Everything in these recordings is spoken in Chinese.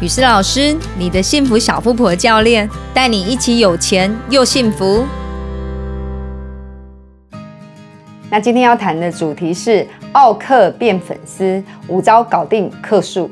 雨诗老师，你的幸福小富婆教练，带你一起有钱又幸福。那今天要谈的主题是奥克变粉丝，五招搞定客数。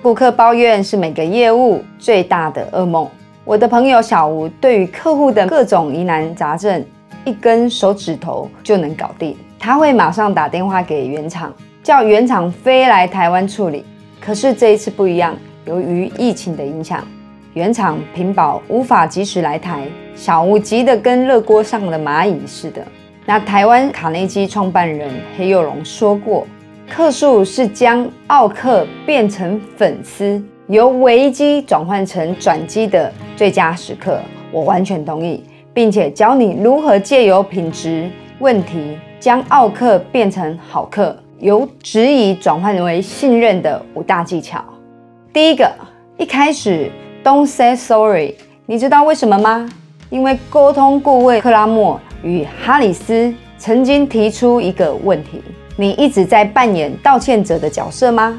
顾客抱怨是每个业务最大的噩梦。我的朋友小吴对于客户的各种疑难杂症，一根手指头就能搞定。他会马上打电话给原厂，叫原厂飞来台湾处理。可是这一次不一样，由于疫情的影响，原厂屏保无法及时来台，小吴急得跟热锅上的蚂蚁似的。那台湾卡内基创办人黑幼龙说过，客数是将奥客变成粉丝，由危机转换成转机的最佳时刻。我完全同意，并且教你如何借由品质问题将奥客变成好客。由质疑转换为信任的五大技巧。第一个，一开始 don't say sorry，你知道为什么吗？因为沟通顾问克拉默与哈里斯曾经提出一个问题：你一直在扮演道歉者的角色吗？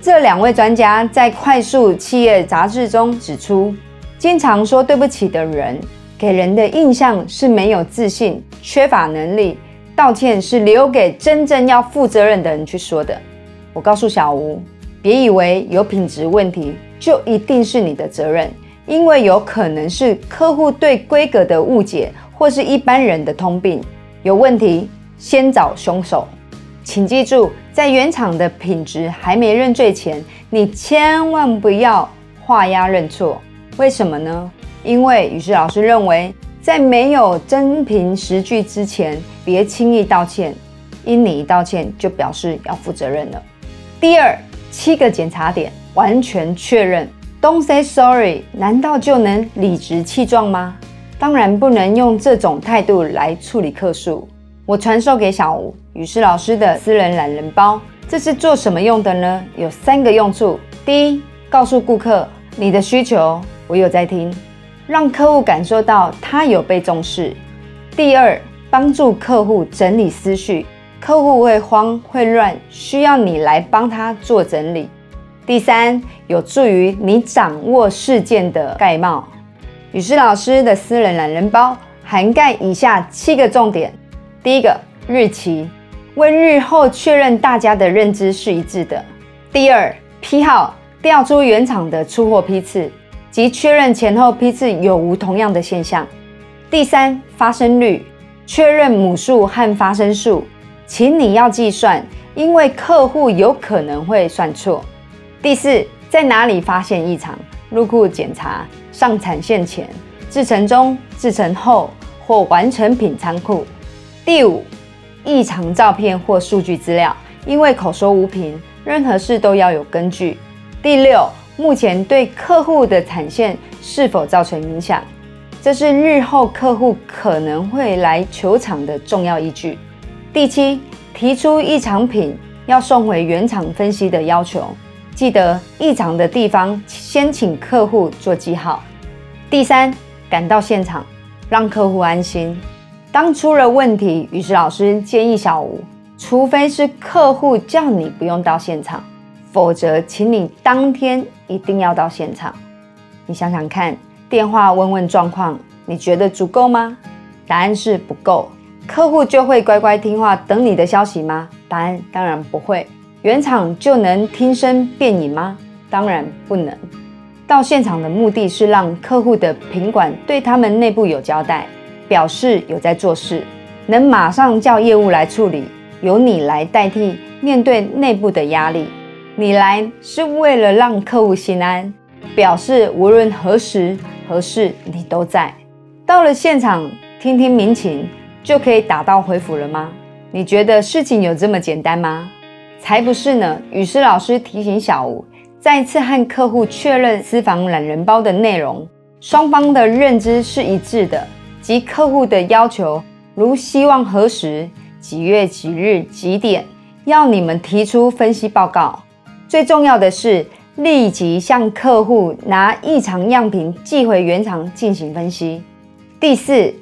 这两位专家在《快速企业》杂志中指出，经常说对不起的人，给人的印象是没有自信、缺乏能力。道歉是留给真正要负责任的人去说的。我告诉小吴，别以为有品质问题就一定是你的责任，因为有可能是客户对规格的误解，或是一般人的通病。有问题先找凶手。请记住，在原厂的品质还没认罪前，你千万不要画押认错。为什么呢？因为雨诗老师认为。在没有真凭实据之前，别轻易道歉，因你一道歉就表示要负责任了。第二，七个检查点完全确认，Don't say sorry，难道就能理直气壮吗？当然不能用这种态度来处理客诉。我传授给小吴雨诗老师的私人懒人包，这是做什么用的呢？有三个用处。第一，告诉顾客你的需求，我有在听。让客户感受到他有被重视。第二，帮助客户整理思绪，客户会慌会乱，需要你来帮他做整理。第三，有助于你掌握事件的概貌。雨诗老师的私人懒人包涵盖以下七个重点：第一个，日期，为日后确认大家的认知是一致的；第二，批号，调出原厂的出货批次。及确认前后批次有无同样的现象。第三，发生率，确认母数和发生数，请你要计算，因为客户有可能会算错。第四，在哪里发现异常？入库检查、上产线前、制成中、制成后或完成品仓库。第五，异常照片或数据资料，因为口说无凭，任何事都要有根据。第六。目前对客户的产线是否造成影响，这是日后客户可能会来球场的重要依据。第七，提出异常品要送回原厂分析的要求，记得异常的地方先请客户做记号。第三，赶到现场让客户安心。当出了问题，于是老师建议小吴，除非是客户叫你不用到现场。否则，请你当天一定要到现场。你想想看，电话问问状况，你觉得足够吗？答案是不够。客户就会乖乖听话等你的消息吗？答案当然不会。原厂就能听声辨影吗？当然不能。到现场的目的是让客户的品管对他们内部有交代，表示有在做事，能马上叫业务来处理，由你来代替面对内部的压力。你来是为了让客户心安，表示无论何时何事你都在。到了现场听听民情，就可以打道回府了吗？你觉得事情有这么简单吗？才不是呢！雨师老师提醒小吴，再次和客户确认私房懒人包的内容，双方的认知是一致的，及客户的要求，如希望何时、几月几日几点要你们提出分析报告。最重要的是，立即向客户拿异常样品寄回原厂进行分析。第四，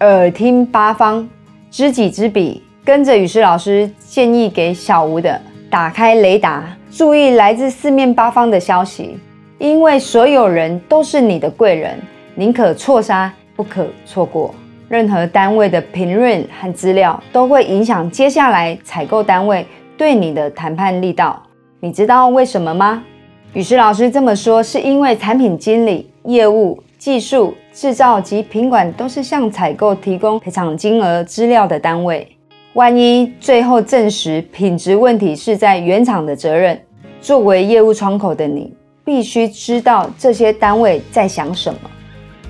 耳听八方，知己知彼，跟着雨师老师建议给小吴的打开雷达，注意来自四面八方的消息，因为所有人都是你的贵人，宁可错杀，不可错过。任何单位的评论和资料都会影响接下来采购单位对你的谈判力道。你知道为什么吗？雨师老师这么说，是因为产品经理、业务、技术、制造及品管都是向采购提供赔偿金额资料的单位。万一最后证实品质问题是在原厂的责任，作为业务窗口的你，必须知道这些单位在想什么，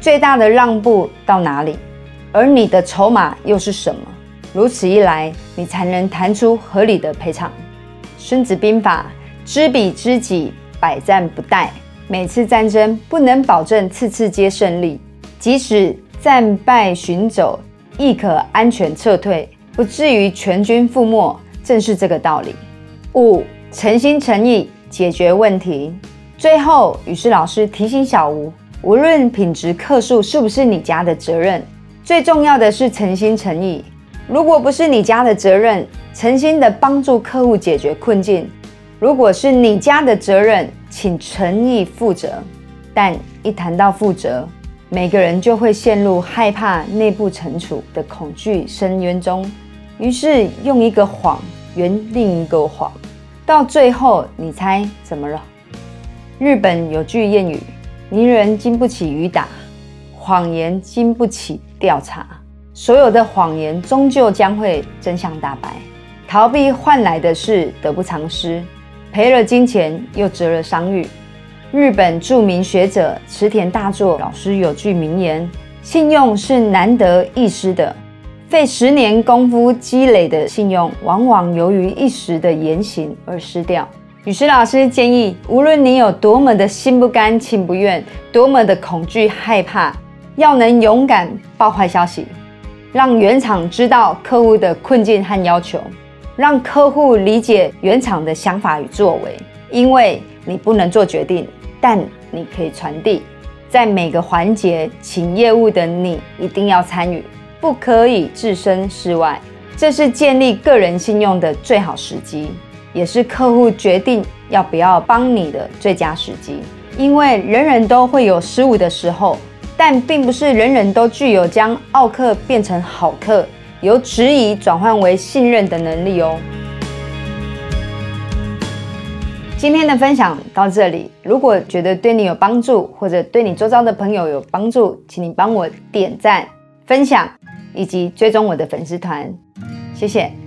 最大的让步到哪里，而你的筹码又是什么？如此一来，你才能谈出合理的赔偿。孙子兵法：知彼知己，百战不殆。每次战争不能保证次次皆胜利，即使战败寻走，亦可安全撤退。不至于全军覆没，正是这个道理。五诚心诚意解决问题。最后，雨师老师提醒小吴：无论品质克数是不是你家的责任，最重要的是诚心诚意。如果不是你家的责任，诚心的帮助客户解决困境；如果是你家的责任，请诚意负责。但一谈到负责，每个人就会陷入害怕内部惩处的恐惧深渊中。于是用一个谎圆另一个谎，到最后你猜怎么了？日本有句谚语：“泥人经不起雨打，谎言经不起调查。”所有的谎言终究将会真相大白。逃避换来的是得不偿失，赔了金钱又折了商誉。日本著名学者池田大作老师有句名言：“信用是难得一失的。”费十年功夫积累的信用，往往由于一时的言行而失掉。雨师老师建议，无论你有多么的心不甘情不愿，多么的恐惧害怕，要能勇敢报坏消息，让原厂知道客户的困境和要求，让客户理解原厂的想法与作为。因为你不能做决定，但你可以传递，在每个环节，请业务的你一定要参与。不可以置身事外，这是建立个人信用的最好时机，也是客户决定要不要帮你的最佳时机。因为人人都会有失误的时候，但并不是人人都具有将奥客变成好客，由质疑转换为信任的能力哦。今天的分享到这里，如果觉得对你有帮助，或者对你周遭的朋友有帮助，请你帮我点赞、分享。以及追踪我的粉丝团，谢谢。